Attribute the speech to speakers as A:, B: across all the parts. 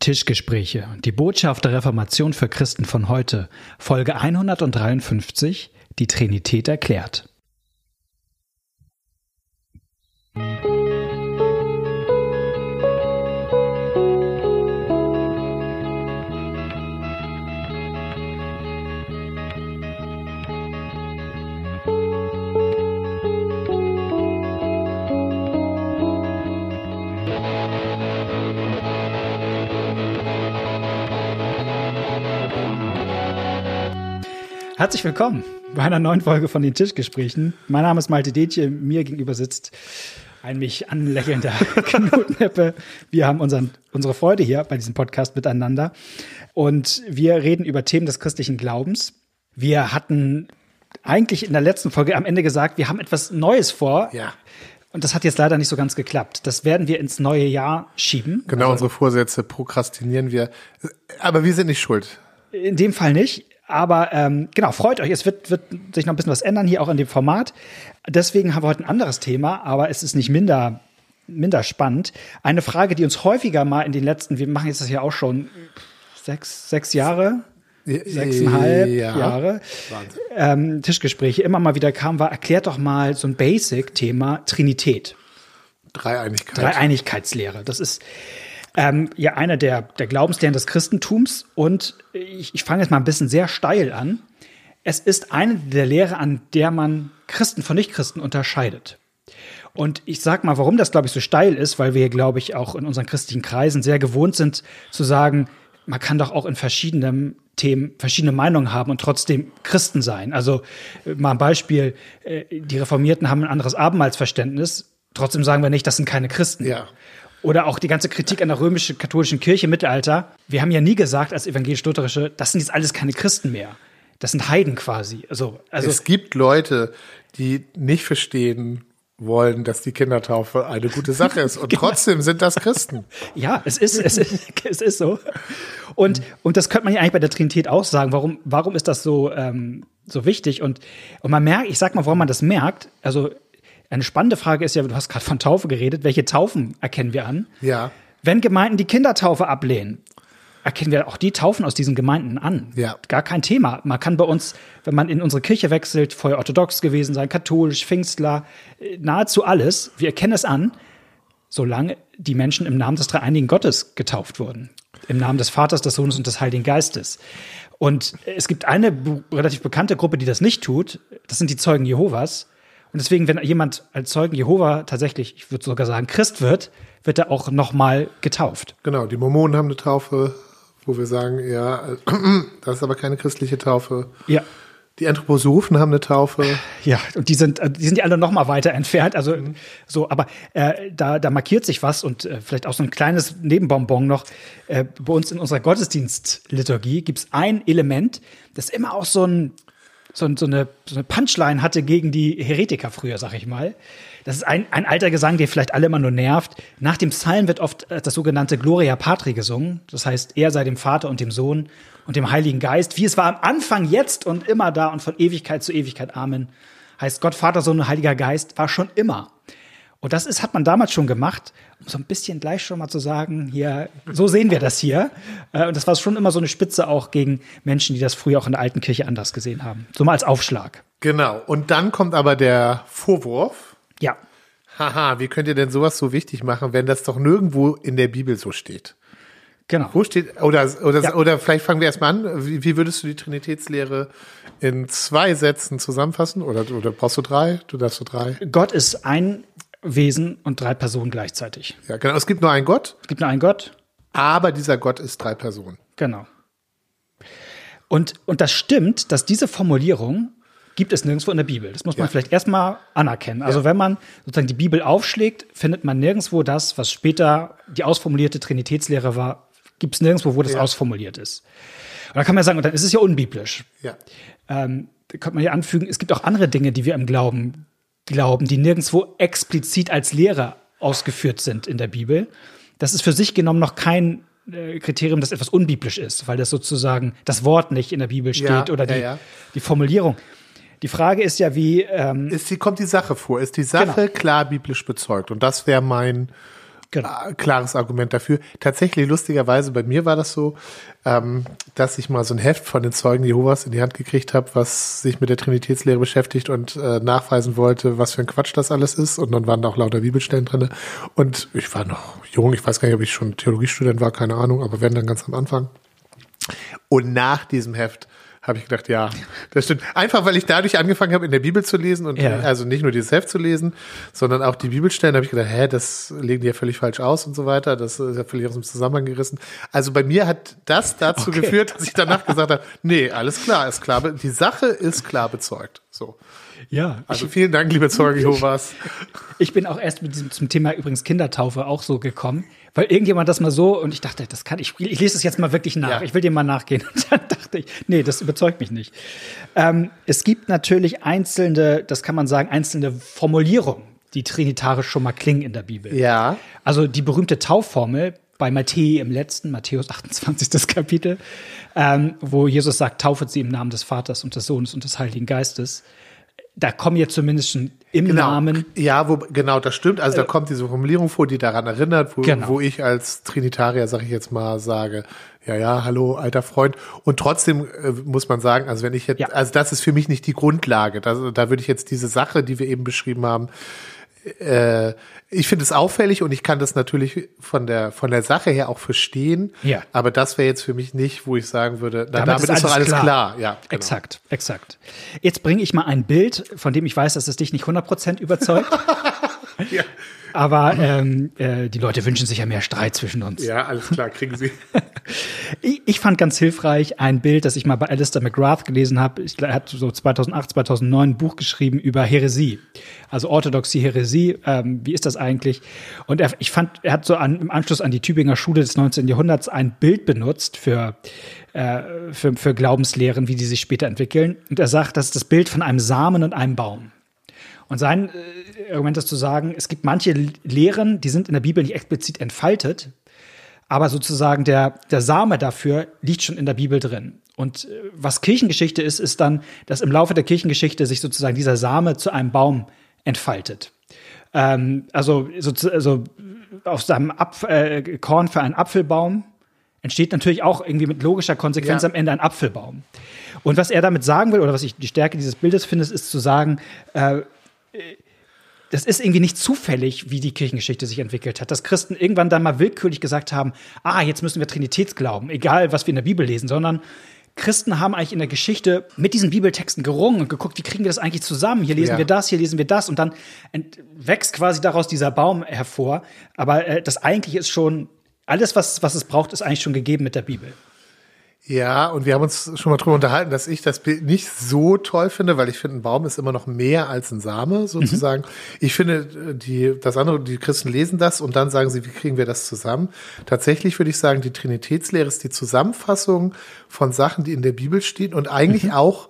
A: Tischgespräche, die Botschaft der Reformation für Christen von heute, Folge 153, die Trinität erklärt. Herzlich willkommen bei einer neuen Folge von den Tischgesprächen. Mein Name ist Malte Detje, mir gegenüber sitzt ein mich anlächelnder Knutneppe. Wir haben unseren, unsere Freude hier bei diesem Podcast miteinander und wir reden über Themen des christlichen Glaubens. Wir hatten eigentlich in der letzten Folge am Ende gesagt, wir haben etwas Neues vor.
B: Ja.
A: Und das hat jetzt leider nicht so ganz geklappt. Das werden wir ins neue Jahr schieben.
B: Genau, also, unsere Vorsätze prokrastinieren wir. Aber wir sind nicht schuld.
A: In dem Fall nicht. Aber ähm, genau, freut euch, es wird, wird sich noch ein bisschen was ändern hier auch in dem Format. Deswegen haben wir heute ein anderes Thema, aber es ist nicht minder, minder spannend. Eine Frage, die uns häufiger mal in den letzten, wir machen jetzt das ja auch schon sechs, sechs Jahre, sechseinhalb ja. Jahre ähm, Tischgespräche immer mal wieder kam, war, erklärt doch mal so ein Basic-Thema Trinität.
B: Dreieinigkeit.
A: Dreieinigkeitslehre. Das ist ähm, ja einer der, der Glaubenslehren des Christentums. Und ich, ich fange jetzt mal ein bisschen sehr steil an. Es ist eine der Lehre, an der man Christen von Nichtchristen unterscheidet. Und ich sag mal, warum das, glaube ich, so steil ist, weil wir, glaube ich, auch in unseren christlichen Kreisen sehr gewohnt sind zu sagen, man kann doch auch in verschiedenen Themen verschiedene Meinungen haben und trotzdem Christen sein. Also äh, mal ein Beispiel, äh, die Reformierten haben ein anderes Abendmahlsverständnis, trotzdem sagen wir nicht, das sind keine Christen.
B: Ja.
A: Oder auch die ganze Kritik an der römischen katholischen Kirche im Mittelalter. Wir haben ja nie gesagt als evangelisch-lutherische, das sind jetzt alles keine Christen mehr. Das sind Heiden quasi. Also, also
B: es gibt Leute, die nicht verstehen wollen, dass die Kindertaufe eine gute Sache ist. Und genau. trotzdem sind das Christen.
A: Ja, es ist, es ist, es ist so. Und, und das könnte man ja eigentlich bei der Trinität auch sagen. Warum, warum ist das so, ähm, so wichtig? Und, und man merkt, ich sag mal, warum man das merkt. Also, eine spannende Frage ist ja, du hast gerade von Taufe geredet. Welche Taufen erkennen wir an?
B: Ja.
A: Wenn Gemeinden die Kindertaufe ablehnen, erkennen wir auch die Taufen aus diesen Gemeinden an.
B: Ja.
A: Gar kein Thema. Man kann bei uns, wenn man in unsere Kirche wechselt, vorher orthodox gewesen sein, katholisch, Pfingstler, äh, nahezu alles. Wir erkennen es an, solange die Menschen im Namen des dreieinigen Gottes getauft wurden. Im Namen des Vaters, des Sohnes und des Heiligen Geistes. Und es gibt eine relativ bekannte Gruppe, die das nicht tut. Das sind die Zeugen Jehovas. Und deswegen, wenn jemand als Zeugen Jehova tatsächlich, ich würde sogar sagen, Christ wird, wird er auch nochmal getauft.
B: Genau, die Mormonen haben eine Taufe, wo wir sagen, ja, das ist aber keine christliche Taufe.
A: Ja.
B: Die Anthroposophen haben eine Taufe.
A: Ja, und die sind, die sind ja alle noch mal weiter entfernt. Also mhm. so, aber äh, da, da markiert sich was und äh, vielleicht auch so ein kleines Nebenbonbon noch. Äh, bei uns in unserer Gottesdienstliturgie gibt es ein Element, das immer auch so ein so, so, eine, so eine Punchline hatte gegen die Heretiker früher, sag ich mal. Das ist ein, ein alter Gesang, der vielleicht alle immer nur nervt. Nach dem Psalm wird oft äh, das sogenannte Gloria Patri gesungen. Das heißt, er sei dem Vater und dem Sohn und dem Heiligen Geist, wie es war am Anfang, jetzt und immer da und von Ewigkeit zu Ewigkeit. Amen. Heißt Gott, Vater, Sohn und Heiliger Geist war schon immer. Und das ist, hat man damals schon gemacht, um so ein bisschen gleich schon mal zu sagen, hier, so sehen wir das hier. Äh, und das war schon immer so eine Spitze auch gegen Menschen, die das früher auch in der alten Kirche anders gesehen haben. So mal als Aufschlag.
B: Genau. Und dann kommt aber der Vorwurf.
A: Ja.
B: Haha, wie könnt ihr denn sowas so wichtig machen, wenn das doch nirgendwo in der Bibel so steht?
A: Genau.
B: Wo steht, oder, oder, ja. oder vielleicht fangen wir erstmal an. Wie, wie würdest du die Trinitätslehre in zwei Sätzen zusammenfassen? Oder, oder brauchst du drei? Du darfst du drei.
A: Gott ist ein Wesen und drei Personen gleichzeitig.
B: Ja, genau. Es gibt nur einen Gott.
A: Es gibt nur einen Gott.
B: Aber dieser Gott ist drei Personen.
A: Genau. Und, und das stimmt, dass diese Formulierung gibt es nirgendwo in der Bibel. Das muss man ja. vielleicht erstmal anerkennen. Also ja. wenn man sozusagen die Bibel aufschlägt, findet man nirgendwo das, was später die ausformulierte Trinitätslehre war, gibt es nirgendwo, wo das ja. ausformuliert ist. Und da kann man sagen, dann ist es ja unbiblisch.
B: Ja.
A: Ähm, da könnte man ja anfügen, es gibt auch andere Dinge, die wir im Glauben glauben, die nirgendwo explizit als Lehre ausgeführt sind in der Bibel. Das ist für sich genommen noch kein äh, Kriterium, das etwas unbiblisch ist, weil das sozusagen das Wort nicht in der Bibel steht ja, oder die, ja, ja. die Formulierung. Die Frage ist ja, wie. Ähm,
B: ist die, kommt die Sache vor? Ist die Sache genau. klar biblisch bezeugt? Und das wäre mein Genau. Äh, klares Argument dafür. Tatsächlich, lustigerweise, bei mir war das so, ähm, dass ich mal so ein Heft von den Zeugen Jehovas in die Hand gekriegt habe, was sich mit der Trinitätslehre beschäftigt und äh, nachweisen wollte, was für ein Quatsch das alles ist. Und dann waren da auch lauter Bibelstellen drinne. Und ich war noch jung, ich weiß gar nicht, ob ich schon Theologiestudent war, keine Ahnung, aber wenn dann ganz am Anfang. Und nach diesem Heft habe ich gedacht, ja, das stimmt. Einfach weil ich dadurch angefangen habe, in der Bibel zu lesen und ja. also nicht nur dieses Heft zu lesen, sondern auch die Bibelstellen, habe ich gedacht, hä, das legen die ja völlig falsch aus und so weiter. Das ist ja völlig aus dem Zusammenhang gerissen. Also bei mir hat das dazu okay. geführt, dass ich danach gesagt habe, nee, alles klar, ist klar, die Sache ist klar bezeugt. So.
A: Ja.
B: Also vielen Dank, liebe Zeuge Jehovas.
A: Ich bin auch erst mit diesem zum Thema übrigens Kindertaufe auch so gekommen, weil irgendjemand das mal so und ich dachte, das kann ich, ich lese es jetzt mal wirklich nach. Ja. Ich will dir mal nachgehen. Und dann dachte ich, nee, das überzeugt mich nicht. Ähm, es gibt natürlich einzelne, das kann man sagen, einzelne Formulierungen, die trinitarisch schon mal klingen in der Bibel.
B: Ja.
A: Also die berühmte Taufformel bei Matthäus im letzten, Matthäus 28. Kapitel, ähm, wo Jesus sagt, taufet sie im Namen des Vaters und des Sohnes und des Heiligen Geistes da kommen jetzt zumindest schon im
B: genau.
A: Namen.
B: Ja, wo, genau, das stimmt. Also da äh, kommt diese Formulierung vor, die daran erinnert, wo, genau. wo ich als Trinitarier, sag ich jetzt mal, sage, ja, ja, hallo, alter Freund. Und trotzdem äh, muss man sagen, also wenn ich jetzt, ja. also das ist für mich nicht die Grundlage. Da, da würde ich jetzt diese Sache, die wir eben beschrieben haben, äh, ich finde es auffällig und ich kann das natürlich von der von der Sache her auch verstehen.
A: Ja.
B: Aber das wäre jetzt für mich nicht, wo ich sagen würde, na, damit, damit ist, ist doch alles klar. klar. Ja,
A: genau. Exakt, exakt. Jetzt bringe ich mal ein Bild, von dem ich weiß, dass es dich nicht 100% überzeugt. ja. Aber ähm, äh, die Leute wünschen sich ja mehr Streit zwischen uns.
B: Ja, alles klar, kriegen sie.
A: ich, ich, fand ganz hilfreich ein Bild, das ich mal bei Alistair McGrath gelesen habe. Er hat so 2008, 2009 ein Buch geschrieben über Heresie. Also Orthodoxie, Heresie, ähm, wie ist das eigentlich? Und er, ich fand, er hat so an, im Anschluss an die Tübinger Schule des 19. Jahrhunderts ein Bild benutzt für, äh, für, für Glaubenslehren, wie die sich später entwickeln. Und er sagt, das ist das Bild von einem Samen und einem Baum. Und sein äh, Argument ist zu sagen, es gibt manche Lehren, die sind in der Bibel nicht explizit entfaltet, aber sozusagen der, der Same dafür liegt schon in der Bibel drin. Und äh, was Kirchengeschichte ist, ist dann, dass im Laufe der Kirchengeschichte sich sozusagen dieser Same zu einem Baum entfaltet. Ähm, also, so, also auf seinem Apf äh, Korn für einen Apfelbaum entsteht natürlich auch irgendwie mit logischer Konsequenz ja. am Ende ein Apfelbaum. Und was er damit sagen will, oder was ich die Stärke dieses Bildes finde, ist zu sagen, äh, das ist irgendwie nicht zufällig, wie die Kirchengeschichte sich entwickelt hat, dass Christen irgendwann dann mal willkürlich gesagt haben, ah, jetzt müssen wir Trinität glauben, egal was wir in der Bibel lesen, sondern Christen haben eigentlich in der Geschichte mit diesen Bibeltexten gerungen und geguckt, wie kriegen wir das eigentlich zusammen? Hier lesen ja. wir das, hier lesen wir das und dann wächst quasi daraus dieser Baum hervor. Aber äh, das eigentlich ist schon, alles, was, was es braucht, ist eigentlich schon gegeben mit der Bibel.
B: Ja, und wir haben uns schon mal drüber unterhalten, dass ich das Bild nicht so toll finde, weil ich finde, ein Baum ist immer noch mehr als ein Same sozusagen. Mhm. Ich finde, die, das andere, die Christen lesen das und dann sagen sie, wie kriegen wir das zusammen? Tatsächlich würde ich sagen, die Trinitätslehre ist die Zusammenfassung von Sachen, die in der Bibel stehen und eigentlich mhm. auch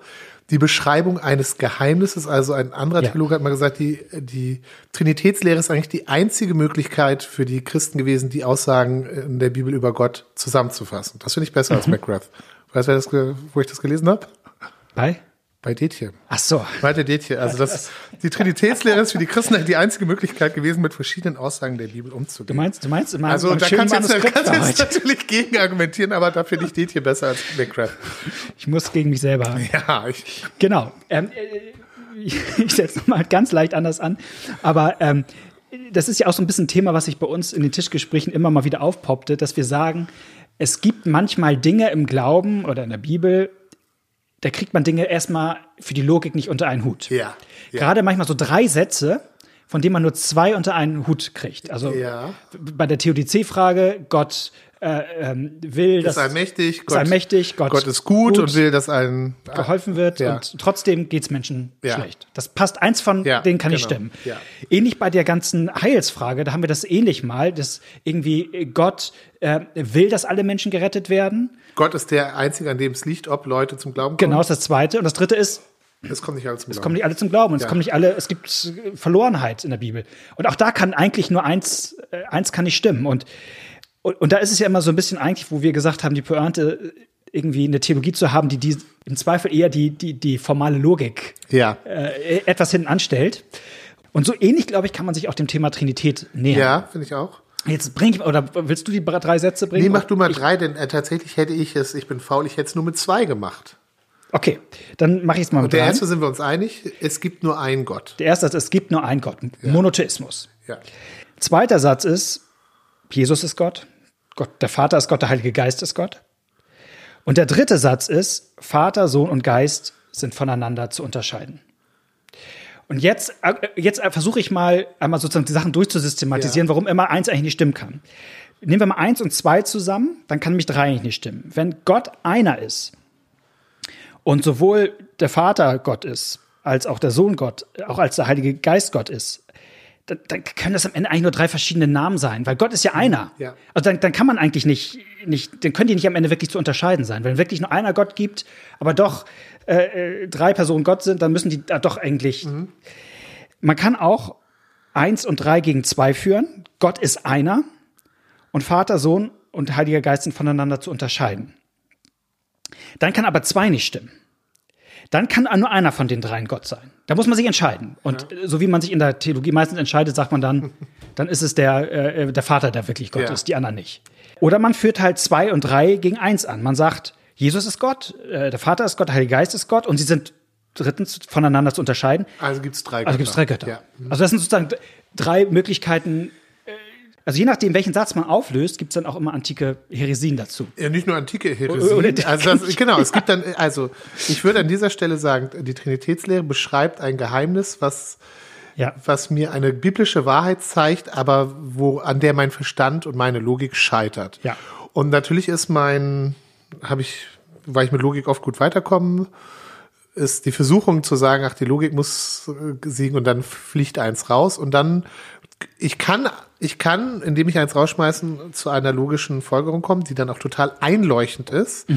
B: die Beschreibung eines Geheimnisses. Also ein anderer ja. Theologe hat mal gesagt, die, die Trinitätslehre ist eigentlich die einzige Möglichkeit für die Christen gewesen, die Aussagen in der Bibel über Gott zusammenzufassen. Das finde ich besser mhm. als McGrath. Weißt du, wo ich das gelesen habe?
A: Bei?
B: Bei Detje.
A: Ach so.
B: Bei der Detje. Also das, die Trinitätslehre ist für die Christen die einzige Möglichkeit gewesen, mit verschiedenen Aussagen der Bibel umzugehen.
A: Du meinst, du meinst,
B: immer also da kannst du jetzt, kannst jetzt natürlich gegen argumentieren, aber da finde ich Detje besser als McCraft.
A: Ich muss gegen mich selber.
B: Ja. Ich
A: genau. Ähm, äh, ich, setze mal ganz leicht anders an, aber ähm, das ist ja auch so ein bisschen ein Thema, was sich bei uns in den Tischgesprächen immer mal wieder aufpoppte, dass wir sagen, es gibt manchmal Dinge im Glauben oder in der Bibel, da kriegt man Dinge erstmal für die Logik nicht unter einen Hut.
B: Ja. ja.
A: Gerade manchmal so drei Sätze, von denen man nur zwei unter einen Hut kriegt. Also
B: ja.
A: bei der Theodizee-Frage, Gott äh, ähm, will,
B: dass ist allmächtig,
A: Gott, ist allmächtig,
B: Gott, Gott ist gut, gut, und will, dass allen
A: geholfen wird ja. und trotzdem geht's Menschen ja. schlecht. Das passt eins von ja, denen kann genau. nicht stimmen. Ähnlich bei der ganzen Heilsfrage, da haben wir das ähnlich mal, dass irgendwie Gott äh, will, dass alle Menschen gerettet werden.
B: Gott ist der Einzige, an dem es liegt, ob Leute zum Glauben
A: kommen. Genau, ist das Zweite. Und das Dritte ist,
B: es kommen nicht alle zum Glauben.
A: Es kommen nicht alle zum Glauben. Und ja. es kommen nicht alle, es gibt Verlorenheit in der Bibel. Und auch da kann eigentlich nur eins, äh, eins kann nicht stimmen. Und und, und da ist es ja immer so ein bisschen eigentlich, wo wir gesagt haben, die Pointe irgendwie eine Theologie zu haben, die, die im Zweifel eher die, die, die formale Logik
B: ja.
A: äh, etwas hinten anstellt. Und so ähnlich, glaube ich, kann man sich auch dem Thema Trinität nähern.
B: Ja, finde ich auch.
A: Jetzt bring ich, oder willst du die drei Sätze bringen?
B: Nee, mach du mal drei, denn äh, tatsächlich hätte ich es, ich bin faul, ich hätte es nur mit zwei gemacht.
A: Okay, dann mache ich es mal mit
B: Und der
A: drei.
B: erste sind wir uns einig, es gibt nur einen Gott.
A: Der erste Satz, es gibt nur einen Gott. Monotheismus.
B: Ja.
A: Zweiter Satz ist, Jesus ist Gott, Gott, der Vater ist Gott, der Heilige Geist ist Gott. Und der dritte Satz ist, Vater, Sohn und Geist sind voneinander zu unterscheiden. Und jetzt, äh, jetzt versuche ich mal einmal sozusagen die Sachen durchzusystematisieren,
B: Ja.
A: warum immer eins eigentlich nicht stimmen kann. Nehmen wir mal eins und zwei zusammen, dann kann nämlich drei eigentlich nicht stimmen. Wenn Gott einer ist und sowohl der Vater Gott ist, als auch der Sohn Gott, auch als der Heilige Geist Gott ist, dann, dann können das am Ende eigentlich nur drei verschiedene Namen sein, weil Gott ist ja einer.
B: Ja.
A: Also dann, dann kann man eigentlich nicht, nicht, dann können die nicht am Ende wirklich zu unterscheiden sein. Wenn wirklich nur einer Gott gibt, aber doch äh, äh, drei Personen Gott sind, dann müssen die da doch eigentlich. Man kann auch eins und drei gegen zwei führen. Gott ist einer und Vater, Sohn und Heiliger Geist sind voneinander zu unterscheiden. Dann kann aber zwei nicht stimmen. Dann kann nur einer von den dreien Gott sein. Da muss man sich entscheiden. Und äh, so wie man sich in der Theologie meistens entscheidet, sagt man dann, dann ist es der, äh, der Vater, der wirklich Gott
B: Ja.
A: ist, die anderen nicht. Oder man führt halt zwei und drei gegen eins an. Man sagt, Jesus ist Gott, äh, der Vater ist Gott, der Heilige Geist ist Gott und sie sind drittens voneinander zu unterscheiden.
B: Also gibt es drei
A: Also gibt es drei Götter.
B: Ja.
A: Also das sind sozusagen drei Möglichkeiten. Also je nachdem, welchen Satz man auflöst, gibt es dann auch immer antike Heresien dazu.
B: Ja, nicht nur antike Heresien. Also das, genau, es gibt dann, also ich würde an dieser Stelle sagen, die Trinitätslehre beschreibt ein Geheimnis, was,
A: Ja.
B: was mir eine biblische Wahrheit zeigt, aber wo, an der mein Verstand und meine Logik scheitert.
A: Ja.
B: Und natürlich ist mein, habe ich, weil ich mit Logik oft gut weiterkommen, ist die Versuchung zu sagen, ach, die Logik muss äh, siegen und dann fliegt eins raus und dann ich kann, ich kann, indem ich eins rausschmeißen, zu einer logischen Folgerung kommen, die dann auch total einleuchtend ist.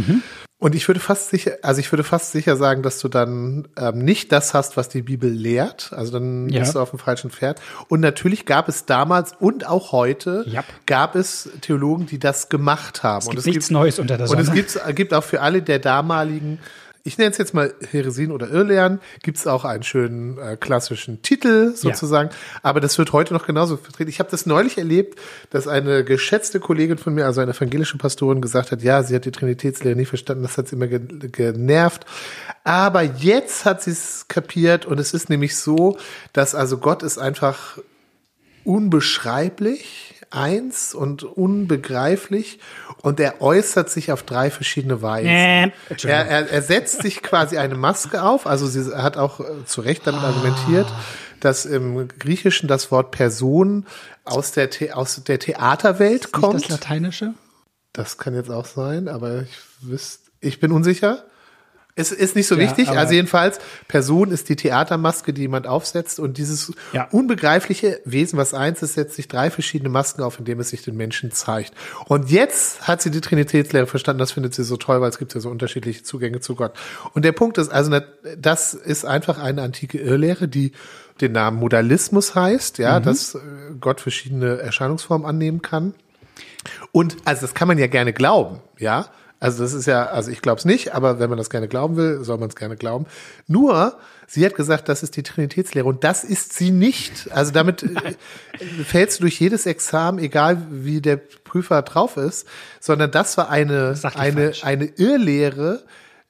B: Und ich würde fast sicher, also ich würde fast sicher sagen, dass du dann ähm, nicht das hast, was die Bibel lehrt. Also dann
A: Ja.
B: bist du auf dem falschen Pferd. Und natürlich gab es damals und auch heute
A: Jap.
B: gab es Theologen, die das gemacht haben.
A: Es
B: und
A: gibt nichts Neues unter der
B: und es
A: Sonne.
B: gibt, gibt auch für alle der damaligen, ich nenne es jetzt mal Heresien oder Irrlehren, gibt es auch einen schönen äh, klassischen Titel sozusagen. Aber das wird heute noch genauso vertreten. Ich habe das neulich erlebt, dass eine geschätzte Kollegin von mir, also eine evangelische Pastorin, gesagt hat, ja, sie hat die Trinitätslehre nie verstanden, das hat sie immer ge genervt. Aber jetzt hat sie es kapiert und es ist nämlich so, dass also Gott ist einfach unbeschreiblich, eins und unbegreiflich und er äußert sich auf drei verschiedene Weisen.
A: Äh,
B: er, er, er setzt sich quasi eine Maske auf, also sie hat auch äh, zu Recht damit argumentiert, dass im Griechischen das Wort Person aus der, The aus der Theaterwelt kommt.
A: das Lateinische?
B: Das kann jetzt auch sein, aber ich wüsste, ich bin unsicher. Es ist nicht so wichtig. Also jedenfalls, Person ist die Theatermaske, die jemand aufsetzt und dieses
A: Ja.
B: unbegreifliche Wesen, was eins ist, setzt sich drei verschiedene Masken auf, indem es sich den Menschen zeigt. Und jetzt hat sie die Trinitätslehre verstanden. Das findet sie so toll, weil es gibt ja so unterschiedliche Zugänge zu Gott. Und der Punkt ist, also das ist einfach eine antike Irrlehre, die den Namen Modalismus heißt, ja,
A: Mhm.
B: dass äh, Gott verschiedene Erscheinungsformen annehmen kann. Und also das kann man ja gerne glauben, ja. Also das ist ja, also ich glaube es nicht, aber wenn man das gerne glauben will, soll man es gerne glauben. Nur, sie hat gesagt, das ist die Trinitätslehre und das ist sie nicht. Also damit äh, fällst du durch jedes Examen, egal wie der Prüfer drauf ist, sondern das war eine,
A: die
B: eine,
A: falsch.
B: eine Irrlehre,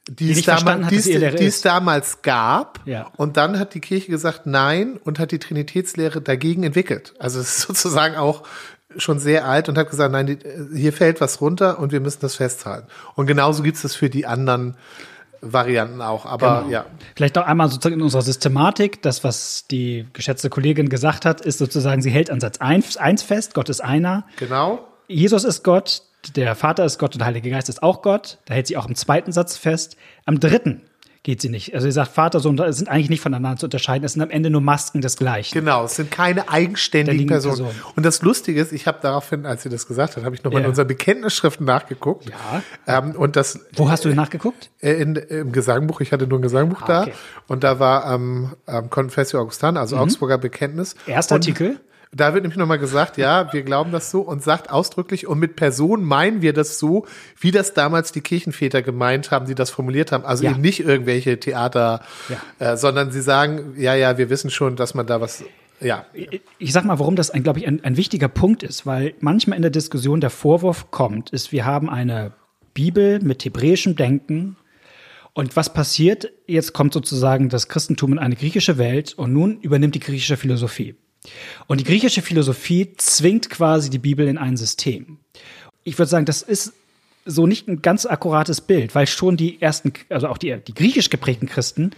B: die, es,
A: nicht verstanden
B: damals, die, es, die es damals gab.
A: Ja.
B: Und dann hat die Kirche gesagt nein und hat die Trinitätslehre dagegen entwickelt. Also es ist sozusagen auch schon sehr alt und hat gesagt, nein, die, hier fällt was runter und wir müssen das festhalten. Und genauso gibt es das für die anderen Varianten auch. Aber
A: Genau.
B: ja,
A: Vielleicht noch einmal sozusagen in unserer Systematik. Das, was die geschätzte Kollegin gesagt hat, ist sozusagen, sie hält an Satz 1, eins fest, Gott ist einer.
B: genau.
A: Jesus ist Gott, der Vater ist Gott und der Heilige Geist ist auch Gott. Da hält sie auch im zweiten Satz fest. Am dritten geht sie nicht. Also sie sagt, Vater, Sohn sind eigentlich nicht voneinander zu unterscheiden. Es sind am Ende nur Masken des Gleichen.
B: Genau, es sind keine eigenständigen Personen.
A: Personen.
B: Und das Lustige ist, ich habe daraufhin, als sie das gesagt hat, habe ich nochmal
A: Ja.
B: in unseren Bekenntnisschriften nachgeguckt.
A: Ja.
B: Ähm, und das
A: Wo hast du denn nachgeguckt?
B: Äh, In, Im Gesangbuch, ich hatte nur ein Gesangbuch
A: Ah,
B: da.
A: okay.
B: Und da war am ähm, Confessio Augustana, also Augsburger Bekenntnis.
A: Erster Artikel.
B: Da wird nämlich nochmal gesagt, ja, wir glauben das so und sagt ausdrücklich, und mit Person meinen wir das so, wie das damals die Kirchenväter gemeint haben, die das formuliert haben. Also
A: Ja.
B: eben nicht irgendwelche Theater,
A: Ja.
B: äh, sondern sie sagen, ja, ja, wir wissen schon, dass man da was Ja.
A: Ich sag mal, warum das, ein, glaube ich, ein, ein wichtiger Punkt ist, weil manchmal in der Diskussion der Vorwurf kommt, ist, wir haben eine Bibel mit hebräischem Denken. Und was passiert? Jetzt kommt sozusagen das Christentum in eine griechische Welt und nun übernimmt die griechische Philosophie. Und die griechische Philosophie zwingt quasi die Bibel in ein System. Ich würde sagen, das ist so nicht ein ganz akkurates Bild, weil schon die ersten, also auch die, die griechisch geprägten Christen,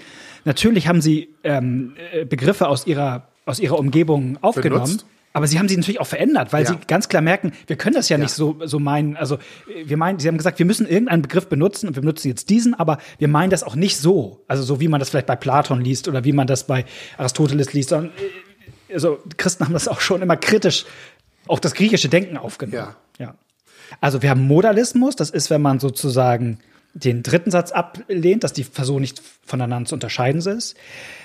A: natürlich haben sie ähm, äh, Begriffe aus ihrer, aus ihrer Umgebung aufgenommen.
B: Benutzt.
A: Aber sie haben sie natürlich auch verändert, weil
B: Ja.
A: sie ganz klar merken, wir können das ja,
B: Ja.
A: nicht so, so meinen. Also wir meinen, sie haben gesagt, wir müssen irgendeinen Begriff benutzen und wir benutzen jetzt diesen, aber wir meinen das auch nicht so. Also so wie man das vielleicht bei Platon liest oder wie man das bei Aristoteles liest, sondern äh, also Christen haben das auch schon immer kritisch, auch das griechische Denken aufgenommen.
B: Ja.
A: ja. Also wir haben Modalismus, das ist, wenn man sozusagen den dritten Satz ablehnt, dass die Person nicht voneinander zu unterscheiden ist.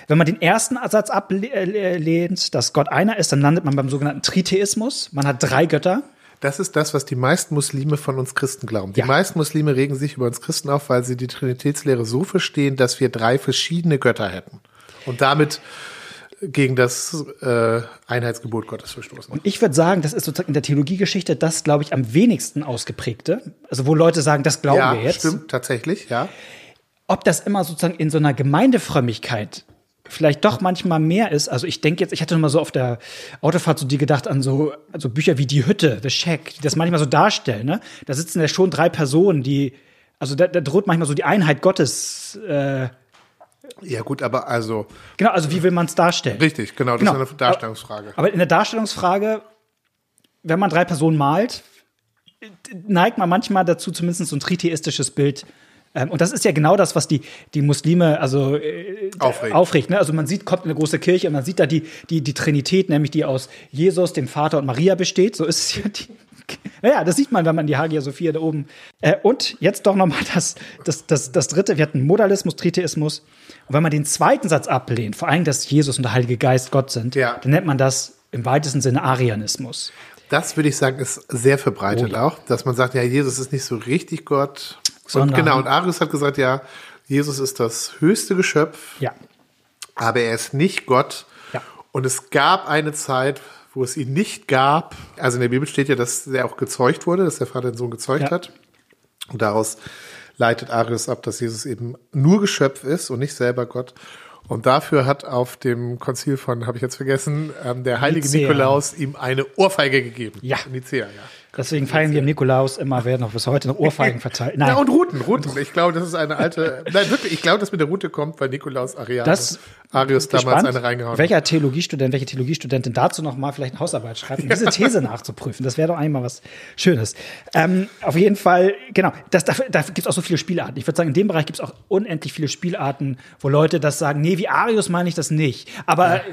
A: Wenn man den ersten Satz ablehnt, dass Gott einer ist, dann landet man beim sogenannten Tritheismus. Man hat drei Götter.
B: Das ist das, was die meisten Muslime von uns Christen glauben. Die
A: Ja.
B: meisten Muslime regen sich über uns Christen auf, weil sie die Trinitätslehre so verstehen, dass wir drei verschiedene Götter hätten. Und damit gegen das äh, Einheitsgebot Gottes verstoßen.
A: Und ich würde sagen, das ist sozusagen in der Theologiegeschichte das, glaube ich, am wenigsten ausgeprägte. Also wo Leute sagen, das glauben
B: ja,
A: wir jetzt.
B: stimmt, tatsächlich, ja.
A: ob das immer sozusagen in so einer Gemeindefrömmigkeit vielleicht doch manchmal mehr ist. Also ich denke jetzt, ich hatte noch mal so auf der Autofahrt zu dir gedacht an so also Bücher wie Die Hütte, The Shack, die das manchmal so darstellen. Ne? Da sitzen ja schon drei Personen, die also da, da droht manchmal so die Einheit Gottes. Äh,
B: Ja, gut, aber also,
A: genau, also wie will man es darstellen?
B: richtig, genau, das
A: Genau.
B: ist eine Darstellungsfrage.
A: Aber in der Darstellungsfrage, wenn man drei Personen malt, neigt man manchmal dazu, zumindest so ein tritheistisches Bild. Ähm, und das ist ja genau das, was die, die Muslime also äh,
B: Aufregt.
A: aufregt ne? Also man sieht, kommt in eine große Kirche und man sieht da die, die, die Trinität, nämlich die aus Jesus, dem Vater und Maria besteht. So ist es ja die. Naja, das sieht man, wenn man die Hagia Sophia da oben. Äh, und jetzt doch nochmal das, das, das, das dritte. Wir hatten Modalismus, Tritheismus. Und wenn man den zweiten Satz ablehnt, vor allem, dass Jesus und der Heilige Geist Gott sind,
B: Ja.
A: dann nennt man das im weitesten Sinne Arianismus.
B: Das würde ich sagen, ist sehr verbreitet
A: Oh
B: auch, dass man sagt, ja, Jesus ist nicht so richtig Gott. Und
A: Sondern-
B: genau, und Arius hat gesagt, ja, Jesus ist das höchste Geschöpf,
A: Ja.
B: aber er ist nicht Gott.
A: Ja.
B: Und es gab eine Zeit, wo es ihn nicht gab. Also in der Bibel steht ja, dass er auch gezeugt wurde, dass der Vater den Sohn gezeugt
A: Ja.
B: hat. Und daraus leitet Arius ab, dass Jesus eben nur Geschöpf ist und nicht selber Gott. Und dafür hat auf dem Konzil von, habe ich jetzt vergessen, ähm, der heilige
A: Nicäa.
B: Nikolaus ihm eine Ohrfeige gegeben.
A: Ja.
B: Nicea, ja.
A: Deswegen feiern wir im Nikolaus immer, werden noch bis heute noch Ohrfeigen verteilt. Nein,
B: Ja, und Routen, Routen. Ich glaube, das ist eine alte, nein, wirklich, ich glaube, dass mit der Route kommt, weil Nikolaus Ariane,
A: Das-
B: Arius damals
A: gespannt,
B: eine reingehauen hat.
A: welcher Theologiestudent, welche Theologiestudentin dazu noch mal vielleicht eine Hausarbeit schreibt, um diese These nachzuprüfen. Das wäre doch eigentlich mal was Schönes. Ähm, auf jeden Fall, genau, das, da, da gibt es auch so viele Spielarten. Ich würde sagen, in dem Bereich gibt es auch unendlich viele Spielarten, wo Leute das sagen, nee, wie Arius meine ich das nicht. Aber d-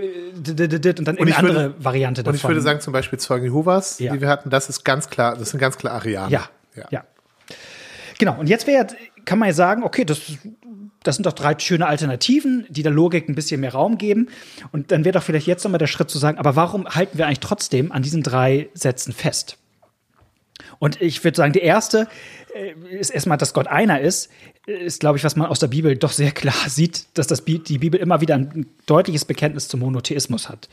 A: und dann
B: Und
A: irgendeine
B: würde-
A: andere Variante davon.
B: Und ich würde sagen, zum Beispiel Zeugen Jehovas, die wir hatten, das ist ganz klar, das sind ganz klar Arianer.
A: Ja, ja. Genau. Und jetzt wäre, kann man ja sagen, okay, das, das sind doch drei schöne Alternativen, die der Logik ein bisschen mehr Raum geben. Und dann wäre doch vielleicht jetzt nochmal der Schritt zu sagen, aber warum halten wir eigentlich trotzdem an diesen drei Sätzen fest? Und ich würde sagen, der erste äh, ist erstmal, dass Gott einer ist, ist, glaube ich, was man aus der Bibel doch sehr klar sieht, dass das, Bi- die Bibel immer wieder ein deutliches Bekenntnis zum Monotheismus hat.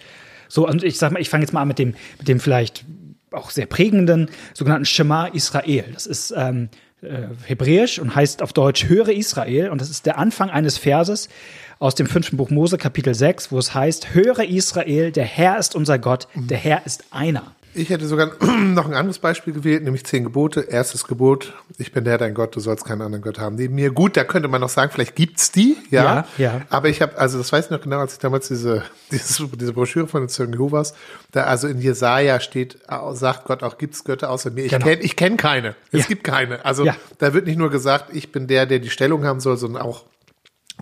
A: So, und ich sag mal, ich fange jetzt mal an mit dem, mit dem vielleicht auch sehr prägenden sogenannten Shema Israel. Das ist ähm, äh, hebräisch und heißt auf Deutsch Höre Israel. Und das ist der Anfang eines Verses aus dem fünften Buch Mose, Kapitel 6, wo es heißt, Höre Israel, der Herr ist unser Gott, der Herr ist einer.
B: Ich hätte sogar noch ein anderes Beispiel gewählt, nämlich zehn Gebote. Erstes Gebot, ich bin der dein Gott, du sollst keinen anderen Gott haben neben mir. Gut, da könnte man noch sagen, vielleicht gibt's die, ja.
A: Ja, ja.
B: Aber ich habe, also das weiß ich noch genau, als ich damals diese, diese, diese Broschüre von den Zeugen Jehovas, da also in Jesaja steht, sagt Gott auch, gibt's Götter außer mir? Ich
A: Genau.
B: kenn ich kenn keine. Es
A: Ja.
B: gibt keine. Also da wird nicht nur gesagt, ich bin der, der die Stellung haben soll, sondern auch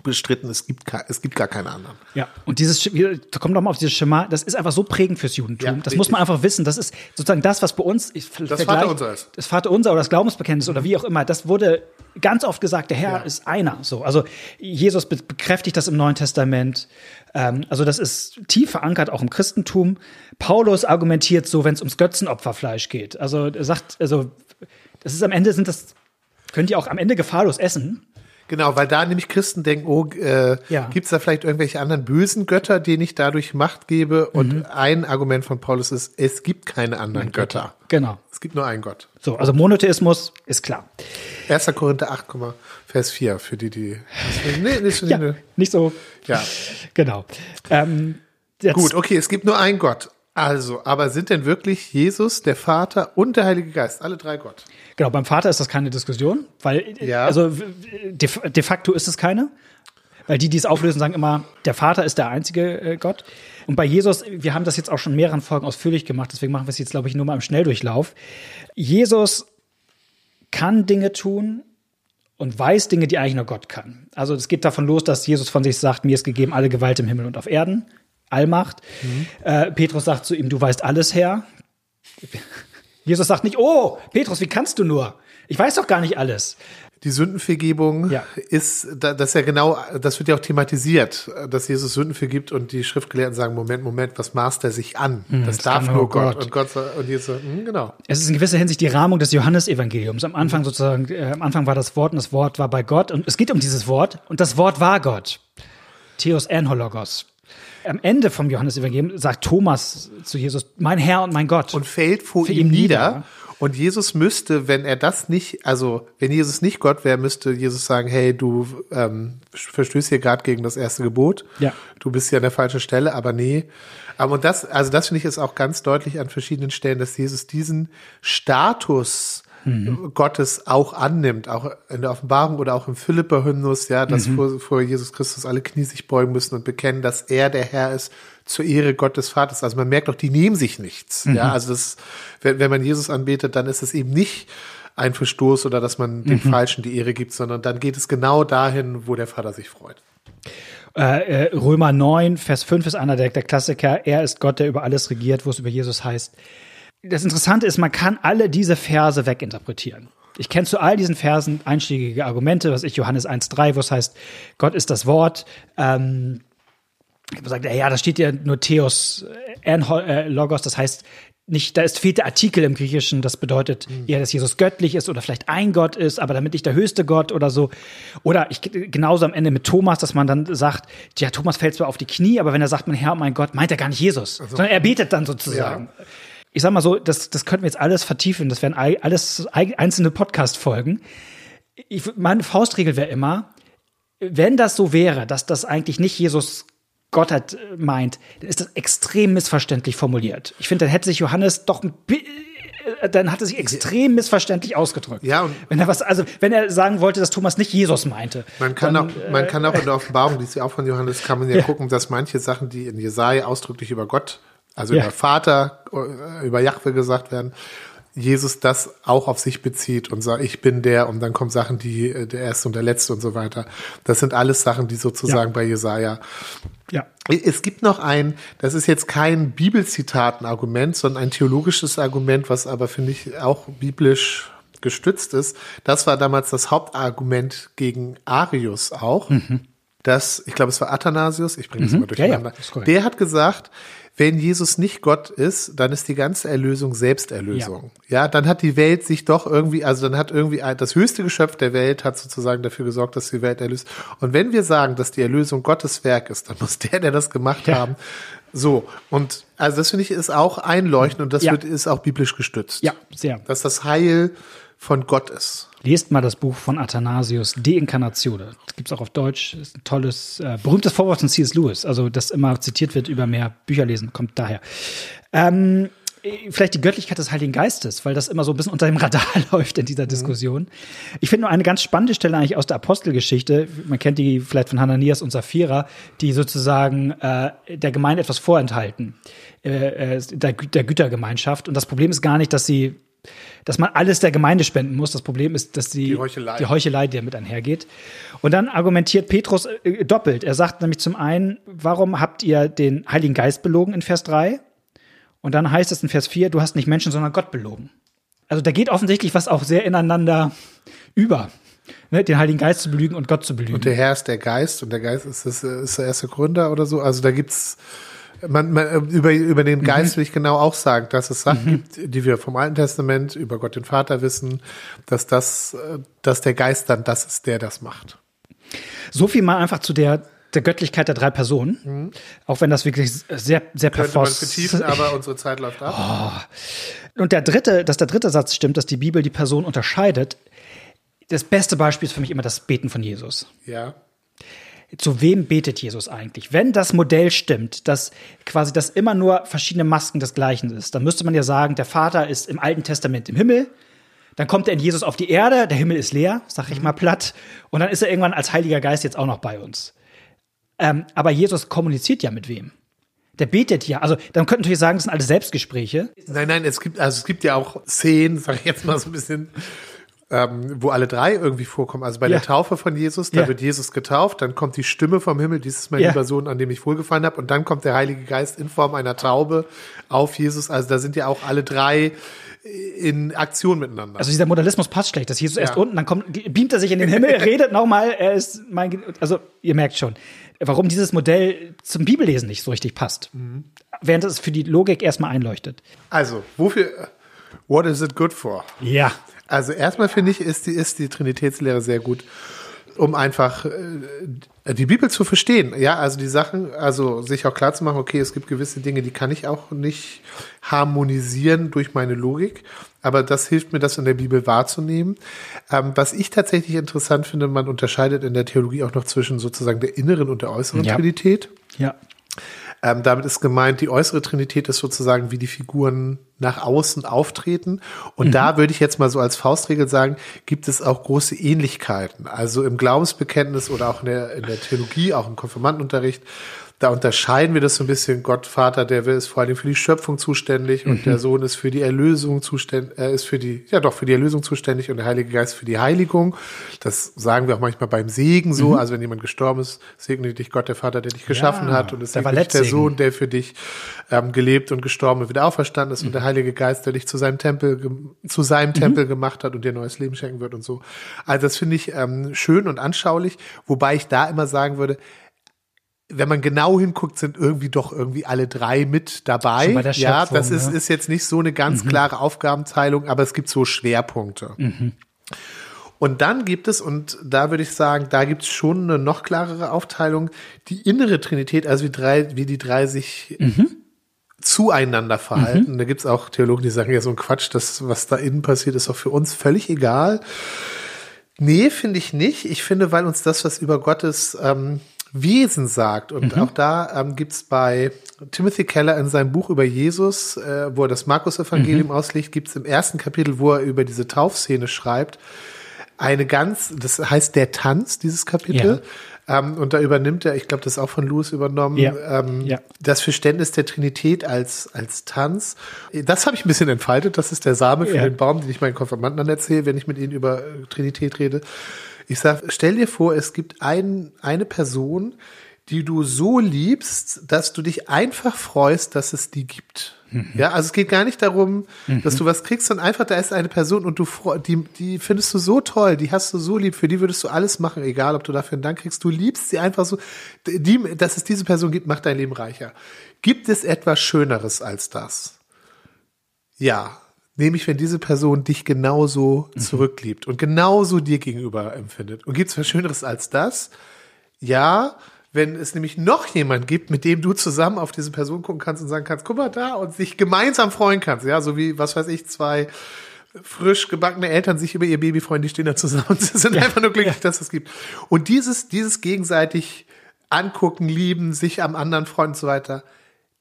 B: bestritten, es gibt, es gibt gar keine anderen.
A: Ja, und dieses, da kommt nochmal auf dieses Schema, das ist einfach so prägend fürs Judentum.
B: Ja,
A: das
B: richtig.
A: muss man einfach wissen. Das ist sozusagen das, was bei uns, ich
B: Das Vaterunser ist.
A: Das Vaterunser oder das Glaubensbekenntnis oder wie auch immer, das wurde ganz oft gesagt, der Herr
B: Ja.
A: ist einer. So, also Jesus be bekräftigt das im Neuen Testament. Ähm, also das ist tief verankert auch im Christentum. Paulus argumentiert so, wenn es ums Götzenopferfleisch geht. Also er sagt, also das ist am Ende sind das, könnt ihr auch am Ende gefahrlos essen.
B: Genau, weil da nämlich Christen denken, oh, äh,
A: Ja.
B: gibt es da vielleicht irgendwelche anderen bösen Götter, denen ich dadurch Macht gebe? Und
A: Mhm.
B: ein Argument von Paulus ist, es gibt keine anderen Götter.
A: Genau.
B: Es gibt nur einen Gott.
A: So, also Monotheismus ist klar.
B: 1. Korinther 8, Vers 4, für die, die. Nee, nicht,
A: Ja, nicht so.
B: ja.
A: Genau. Ähm,
B: Gut, okay, es gibt nur einen Gott. Also, aber sind denn wirklich Jesus, der Vater und der Heilige Geist, alle drei Gott?
A: Genau, beim Vater ist das keine Diskussion, weil
B: Ja.
A: also de, de facto ist es keine. Weil die, die es auflösen, sagen immer, der Vater ist der einzige äh, Gott. Und bei Jesus, wir haben das jetzt auch schon in mehreren Folgen ausführlich gemacht, deswegen machen wir es jetzt, glaube ich, nur mal im Schnelldurchlauf. Jesus kann Dinge tun und weiß Dinge, die eigentlich nur Gott kann. Also es geht davon los, dass Jesus von sich sagt, mir ist gegeben alle Gewalt im Himmel und auf Erden, Allmacht. Äh, Petrus sagt zu ihm, du weißt alles, Herr. Jesus sagt nicht, oh, Petrus, wie kannst du nur? Ich weiß doch gar nicht alles.
B: Die Sündenvergebung
A: Ja.
B: ist, da- das ist ja genau, das wird ja auch thematisiert, dass Jesus Sünden vergibt und die Schriftgelehrten sagen, Moment, Moment, was maßt er sich an? das,
A: Hm, das
B: darf
A: kann
B: nur Gott.
A: Gott.
B: Und Gott und Jesus, hm, genau.
A: Es ist in gewisser Hinsicht die Rahmung des Johannesevangeliums. Am Anfang sozusagen, äh, am Anfang war das Wort und das Wort war bei Gott. Und es geht um dieses Wort und das Wort war Gott. Theos Enhologos. Am Ende vom Johannesevangelium sagt Thomas zu Jesus, mein Herr und mein Gott.
B: Und fällt vor ihm
A: ihn
B: nieder.
A: nieder.
B: Und Jesus müsste, wenn er das nicht, also wenn Jesus nicht Gott wäre, müsste Jesus sagen, hey, du ähm, verstößt hier gerade gegen das erste Gebot.
A: Ja.
B: Du bist hier an der falschen Stelle, aber nee. Aber und das, also das finde ich ist auch ganz deutlich an verschiedenen Stellen, dass Jesus diesen Status Gottes auch annimmt, auch in der Offenbarung oder auch im Philipper-Hymnus, ja, dass vor, vor Jesus Christus alle Knie sich beugen müssen und bekennen, dass er der Herr ist zur Ehre Gottes Vaters. Also man merkt auch, die nehmen sich nichts. Ja, also das, wenn, wenn man Jesus anbetet, dann ist es eben nicht ein Verstoß oder dass man dem Falschen die Ehre gibt, sondern dann geht es genau dahin, wo der Vater sich freut.
A: Äh, äh, Römer 9, Vers 5 ist einer der, der Klassiker. Er ist Gott, der über alles regiert, wo es über Jesus heißt. Das Interessante ist, man kann alle diese Verse weginterpretieren. Ich kenne zu all diesen Versen einschlägige Argumente, was ich Johannes 1,3, wo es heißt, Gott ist das Wort. Ähm, ich habe gesagt, ja, da steht ja nur Theos äh, äh, Logos, das heißt, nicht, da ist fehlt der Artikel im Griechischen, das bedeutet eher, dass Jesus göttlich ist oder vielleicht ein Gott ist, aber damit nicht der höchste Gott oder so. Oder ich genauso am Ende mit Thomas, dass man dann sagt, ja, Thomas fällt zwar auf die Knie, aber wenn er sagt, mein Herr mein Gott, meint er gar nicht Jesus, sondern er betet dann sozusagen. Ich sag mal so, das, das könnten wir jetzt alles vertiefen, das wären alles ei- einzelne Podcast-Folgen. Meine Faustregel wäre immer, wenn das so wäre, dass das eigentlich nicht Jesus Gottheit äh, meint, dann ist das extrem missverständlich formuliert. Ich finde, dann hätte sich Johannes doch ein äh, dann hat er sich extrem missverständlich ausgedrückt.
B: Ja, und-
A: wenn er was, also wenn er sagen wollte, dass Thomas nicht Jesus meinte.
B: Man kann,
A: dann,
B: auch, man kann auch in der Offenbarung, die ist ja auch von Johannes, kann man ja,
A: Ja.
B: gucken, dass manche Sachen, die in Jesaja ausdrücklich über Gott, also
A: Ja.
B: über Vater, äh, über Jahwe gesagt werden, Jesus das auch auf sich bezieht und sagt, ich bin der, und dann kommen Sachen, die äh, der Erste und der Letzte und so weiter. Das sind alles Sachen, die sozusagen
A: Ja.
B: bei Jesaja
A: ja.
B: es gibt noch ein, das ist jetzt kein Bibelzitatenargument, sondern ein theologisches Argument, was aber, finde ich, auch biblisch gestützt ist. Das war damals das Hauptargument gegen Arius auch. Das, ich glaube, es war Athanasius, ich bringe es mal
A: Mhm. Ja, ja,
B: durcheinander.
A: das ist korrekt.
B: Der hat gesagt, wenn Jesus nicht Gott ist, dann ist die ganze Erlösung Selbsterlösung. Ja. dann hat die Welt sich doch irgendwie, also dann hat irgendwie das höchste Geschöpf der Welt hat sozusagen dafür gesorgt, dass die Welt erlöst. Und wenn wir sagen, dass die Erlösung Gottes Werk ist, dann muss der, der das gemacht
A: Ja.
B: haben, so. Und also das finde ich ist auch einleuchtend und das
A: Ja.
B: wird, ist auch biblisch gestützt.
A: Ja, sehr.
B: Dass das Heil von Gott ist.
A: Lest mal das Buch von Athanasius, De Incarnatione. Das gibt's auch auf Deutsch. Das ist ein tolles, äh, berühmtes Vorwort von C.S. Lewis. Also, das immer zitiert wird über mehr Bücher lesen, kommt daher. Ähm, äh, vielleicht die Göttlichkeit des Heiligen Geistes, weil das immer so ein bisschen unter dem Radar läuft in dieser Diskussion. Ich finde nur eine ganz spannende Stelle eigentlich aus der Apostelgeschichte. Man kennt die vielleicht von Hananias und Sapphira, die sozusagen äh, der Gemeinde etwas vorenthalten, äh, äh, der, Gü- der Gütergemeinschaft. Und das Problem ist gar nicht, dass sie dass man alles der Gemeinde spenden muss. Das Problem ist, dass die,
B: Die Heuchelei.
A: die Heuchelei, die damit einhergeht. Und dann argumentiert Petrus äh, doppelt. Er sagt nämlich zum einen, warum habt ihr den Heiligen Geist belogen in Vers 3? Und dann heißt es in Vers 4, du hast nicht Menschen, sondern Gott belogen. Also da geht offensichtlich was auch sehr ineinander über. Ne, den Heiligen Geist zu belügen und Gott zu belügen.
B: Und der Herr ist der Geist und der Geist ist, das, ist der erste Gründer oder so. Also da gibt's man, man, über, über den Geist will ich genau auch sagen, dass es Sachen gibt, die wir vom Alten Testament über Gott den Vater wissen, dass das, äh, dass der Geist dann das ist, der das macht.
A: So viel mal einfach zu der, der Göttlichkeit der drei Personen. Mhm. Auch wenn das wirklich sehr, sehr
B: man vertiefen, aber unsere Zeit läuft ab.
A: Oh. Und der dritte, dass der dritte Satz stimmt, dass die Bibel die Person unterscheidet. Das beste Beispiel ist für mich immer das Beten von Jesus.
B: Ja
A: zu wem betet Jesus eigentlich? Wenn das Modell stimmt, dass quasi das immer nur verschiedene Masken des Gleichen ist, dann müsste man ja sagen, der Vater ist im Alten Testament im Himmel, dann kommt er in Jesus auf die Erde, der Himmel ist leer, sag ich mal platt, und dann ist er irgendwann als Heiliger Geist jetzt auch noch bei uns. Ähm, aber Jesus kommuniziert ja mit wem? Der betet ja. Also dann könnten natürlich sagen, das sind alles Selbstgespräche.
B: Nein, nein, es gibt also es gibt ja auch Szenen, sag ich jetzt mal so ein bisschen ähm, wo alle drei irgendwie vorkommen. Also bei ja. der Taufe von Jesus, da ja. wird Jesus getauft, dann kommt die Stimme vom Himmel, dies ist mein ja. lieber Sohn, an dem ich wohlgefallen habe, und dann kommt der Heilige Geist in Form einer Taube auf Jesus. Also da sind ja auch alle drei in Aktion miteinander.
A: Also dieser Modalismus passt schlecht, dass Jesus ja. erst unten, dann kommt, beamt er sich in den Himmel, redet nochmal, er ist mein, also ihr merkt schon, warum dieses Modell zum Bibellesen nicht so richtig passt. Mhm. Während es für die Logik erstmal einleuchtet.
B: Also, wofür, what is it good for?
A: Ja.
B: Also erstmal finde ich, ist die, ist die Trinitätslehre sehr gut, um einfach äh, die Bibel zu verstehen. Ja, also die Sachen, also sich auch klar zu machen, okay, es gibt gewisse Dinge, die kann ich auch nicht harmonisieren durch meine Logik. Aber das hilft mir, das in der Bibel wahrzunehmen. Ähm, was ich tatsächlich interessant finde, man unterscheidet in der Theologie auch noch zwischen sozusagen der inneren und der äußeren
A: ja.
B: Trinität.
A: Ja.
B: Ähm, damit ist gemeint, die äußere Trinität ist sozusagen, wie die Figuren nach außen auftreten. Und mhm. da würde ich jetzt mal so als Faustregel sagen, gibt es auch große Ähnlichkeiten. Also im Glaubensbekenntnis oder auch in der, in der Theologie, auch im Konfirmandenunterricht, da unterscheiden wir das so ein bisschen. Gott, Vater, der ist vor allem für die Schöpfung zuständig und mhm. der Sohn ist für die Erlösung zuständig, äh, ist für die, ja doch, für die Erlösung zuständig und der Heilige Geist für die Heiligung. Das sagen wir auch manchmal beim Segen so. Mhm. Also wenn jemand gestorben ist, segne dich Gott, der Vater, der dich geschaffen ja, hat und es segne dich der Sohn, der für dich ähm, gelebt und gestorben und wieder auferstanden ist mhm. und der Heilige Geist, der dich zu seinem Tempel, zu seinem mhm. Tempel gemacht hat und dir neues Leben schenken wird und so. Also das finde ich ähm, schön und anschaulich, wobei ich da immer sagen würde, wenn man genau hinguckt, sind irgendwie doch irgendwie alle drei mit dabei. ja, das ist, ja. ist jetzt nicht so eine ganz mhm. klare Aufgabenteilung, aber es gibt so Schwerpunkte. Mhm. Und dann gibt es, und da würde ich sagen, da gibt es schon eine noch klarere Aufteilung, die innere Trinität, also wie, drei, wie die drei sich mhm. zueinander verhalten. Mhm. Da gibt es auch Theologen, die sagen, ja, so ein Quatsch, das, was da innen passiert, ist auch für uns völlig egal. Nee, finde ich nicht. Ich finde, weil uns das, was über Gottes ähm, Wesen sagt. Und mhm. auch da ähm, gibt es bei Timothy Keller in seinem Buch über Jesus, äh, wo er das Markus-Evangelium mhm. auslegt, gibt es im ersten Kapitel, wo er über diese Taufszene schreibt, eine ganz, das heißt der Tanz, dieses Kapitel. Ja. Ähm, und da übernimmt er, ich glaube, das ist auch von Louis übernommen, ja. Ähm, ja. das Verständnis der Trinität als, als Tanz. Das habe ich ein bisschen entfaltet. Das ist der Same für den Baum, den ich meinen Konfirmanden dann erzähle, wenn ich mit ihnen über äh, Trinität rede. Ich sag, stell dir vor, es gibt ein, eine Person, die du so liebst, dass du dich einfach freust, dass es die gibt. Mhm. Ja, also es geht gar nicht darum, mhm. dass du was kriegst, sondern einfach, da ist eine Person und du die, die findest du so toll, die hast du so lieb, für die würdest du alles machen, egal ob du dafür einen Dank kriegst. Du liebst sie einfach so. Die, dass es diese Person gibt, macht dein Leben reicher. Gibt es etwas Schöneres als das? Ja. Nämlich, wenn diese Person dich genauso mhm. zurückliebt und genauso dir gegenüber empfindet. Und gibt es was Schöneres als das? Ja, wenn es nämlich noch jemand gibt, mit dem du zusammen auf diese Person gucken kannst und sagen kannst, guck mal da und sich gemeinsam freuen kannst. Ja, so wie, was weiß ich, zwei frisch gebackene Eltern sich über ihr Baby freuen, die stehen da zusammen und sind ja, einfach nur glücklich, ja. dass es das gibt. Und dieses, dieses gegenseitig angucken, lieben, sich am anderen freuen und so weiter,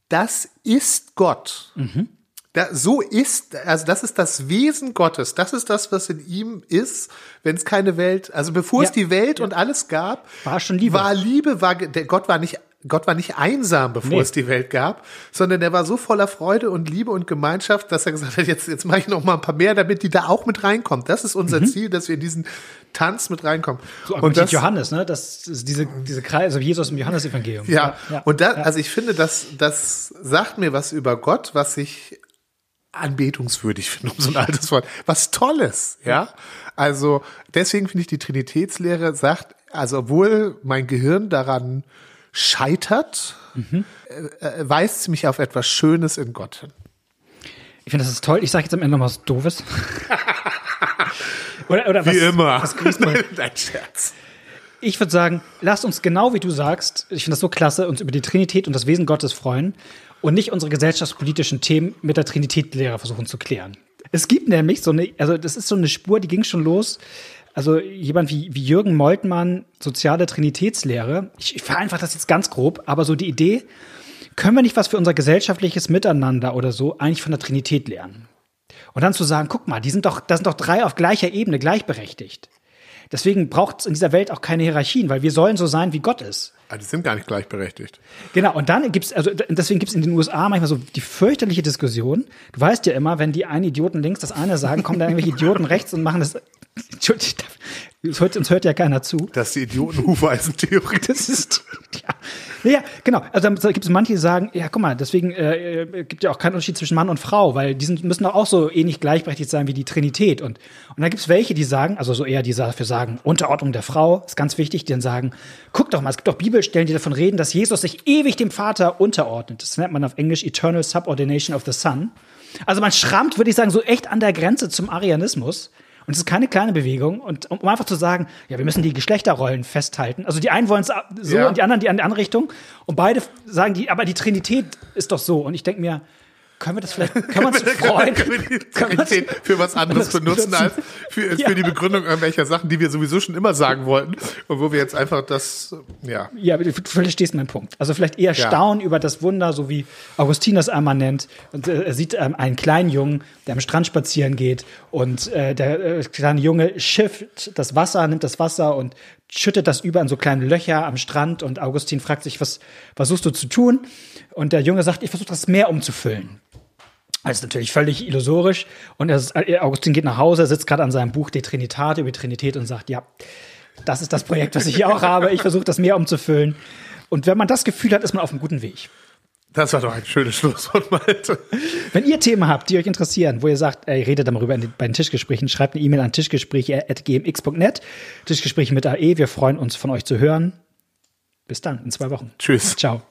B: das ist Gott. Mhm. Da, so ist, also das ist das Wesen Gottes. Das ist das, was in ihm ist, wenn es keine Welt, also bevor ja, es die Welt ja. und alles gab,
A: war schon Liebe.
B: War Liebe, war, der Gott war nicht, Gott war nicht einsam, bevor nee. es die Welt gab, sondern der war so voller Freude und Liebe und Gemeinschaft, dass er gesagt hat, jetzt, jetzt mache ich noch mal ein paar mehr, damit die da auch mit reinkommt. Das ist unser mhm. Ziel, dass wir in diesen Tanz mit reinkommen.
A: So und das, Johannes, ne? Das ist diese, diese Kreis, also Jesus im Johannesevangelium.
B: Ja. ja. Und da, also ich finde, das, das sagt mir was über Gott, was sich anbetungswürdig finde, um so ein altes Wort. Was Tolles, ja. Also deswegen finde ich die Trinitätslehre sagt, also obwohl mein Gehirn daran scheitert, mhm. äh, äh weist sie mich auf etwas Schönes in Gott hin.
A: Ich finde, das ist toll. Ich sage jetzt am Ende noch was Doofes. oder, oder
B: Wie
A: was,
B: immer.
A: Was?
B: Dein Scherz.
A: ich würde sagen, lasst uns genau wie du sagst, ich finde das so klasse, uns über die Trinität und das Wesen Gottes freuen und nicht unsere gesellschaftspolitischen Themen mit der Trinitätlehre versuchen zu klären. Es gibt nämlich so eine, also das ist so eine Spur, die ging schon los. Also jemand wie, wie Jürgen Moltmann, soziale Trinitätslehre. Ich, ich vereinfache das jetzt ganz grob, aber so die Idee, können wir nicht was für unser gesellschaftliches Miteinander oder so eigentlich von der Trinität lernen? Und dann zu sagen, guck mal, die sind doch, das sind doch drei auf gleicher Ebene gleichberechtigt. Deswegen braucht es in dieser Welt auch keine Hierarchien, weil wir sollen so sein, wie Gott ist.
B: Ah, die sind gar nicht gleichberechtigt.
A: Genau, und dann gibt's also deswegen gibt's in den USA manchmal so die fürchterliche Diskussion. Du weißt ja immer, wenn die einen Idioten links das eine sagen, kommen dann irgendwelche Idioten rechts und machen das. Hört, uns hört ja keiner zu.
B: Das ist die Idioten-Hufeisentheorie.
A: Das ist, ja. ja, genau. Also da gibt es manche, die sagen, ja, guck mal, deswegen äh, gibt ja auch keinen Unterschied zwischen Mann und Frau, weil die sind, müssen doch auch so ähnlich gleichberechtigt sein wie die Trinität. Und, und da gibt es welche, die sagen, also so eher die dafür sagen, Unterordnung der Frau ist ganz wichtig, die dann sagen, guck doch mal, es gibt doch Bibelstellen, die davon reden, dass Jesus sich ewig dem Vater unterordnet. Das nennt man auf Englisch Eternal Subordination of the Son. Also man schrammt, würde ich sagen, so echt an der Grenze zum Arianismus. Und es ist keine kleine Bewegung. Und um einfach zu sagen, ja, wir müssen die Geschlechterrollen festhalten. Also die einen wollen es so
B: Ja.
A: und die anderen die an die andere Richtung. Und beide sagen die, aber die Trinität ist doch so. Und ich denke mir, können wir das vielleicht, können wir uns freuen?
B: Können wir die für was anderes benutzen als für,
A: Ja.
B: für die Begründung irgendwelcher Sachen, die wir sowieso schon immer sagen wollten und wo wir jetzt einfach das, ja.
A: Ja, du verstehst meinen Punkt. Also vielleicht eher
B: Ja.
A: staunen über das Wunder, so wie Augustin das einmal nennt. Und äh, er sieht ähm, einen kleinen Jungen, der am Strand spazieren geht und äh, der äh, kleine Junge schifft das Wasser, nimmt das Wasser und schüttet das über in so kleine Löcher am Strand und Augustin fragt sich, was versuchst du zu tun? Und der Junge sagt, ich versuche das Meer umzufüllen. Das ist natürlich völlig illusorisch. Und ist, Augustin geht nach Hause, sitzt gerade an seinem Buch De Trinitate über Trinität und sagt, ja, das ist das Projekt, was ich hier auch habe. Ich versuche das Meer umzufüllen. Und wenn man das Gefühl hat, ist man auf einem guten Weg.
B: Das war doch ein schönes Schlusswort, Malte.
A: Wenn ihr Themen habt, die euch interessieren, wo ihr sagt, ey, redet darüber in den, bei den Tischgesprächen, schreibt eine E-Mail an tischgespräche.gmx.net. Tischgespräche mit AE. Wir freuen uns, von euch zu hören. Bis dann, in zwei Wochen.
B: Tschüss.
A: Ciao.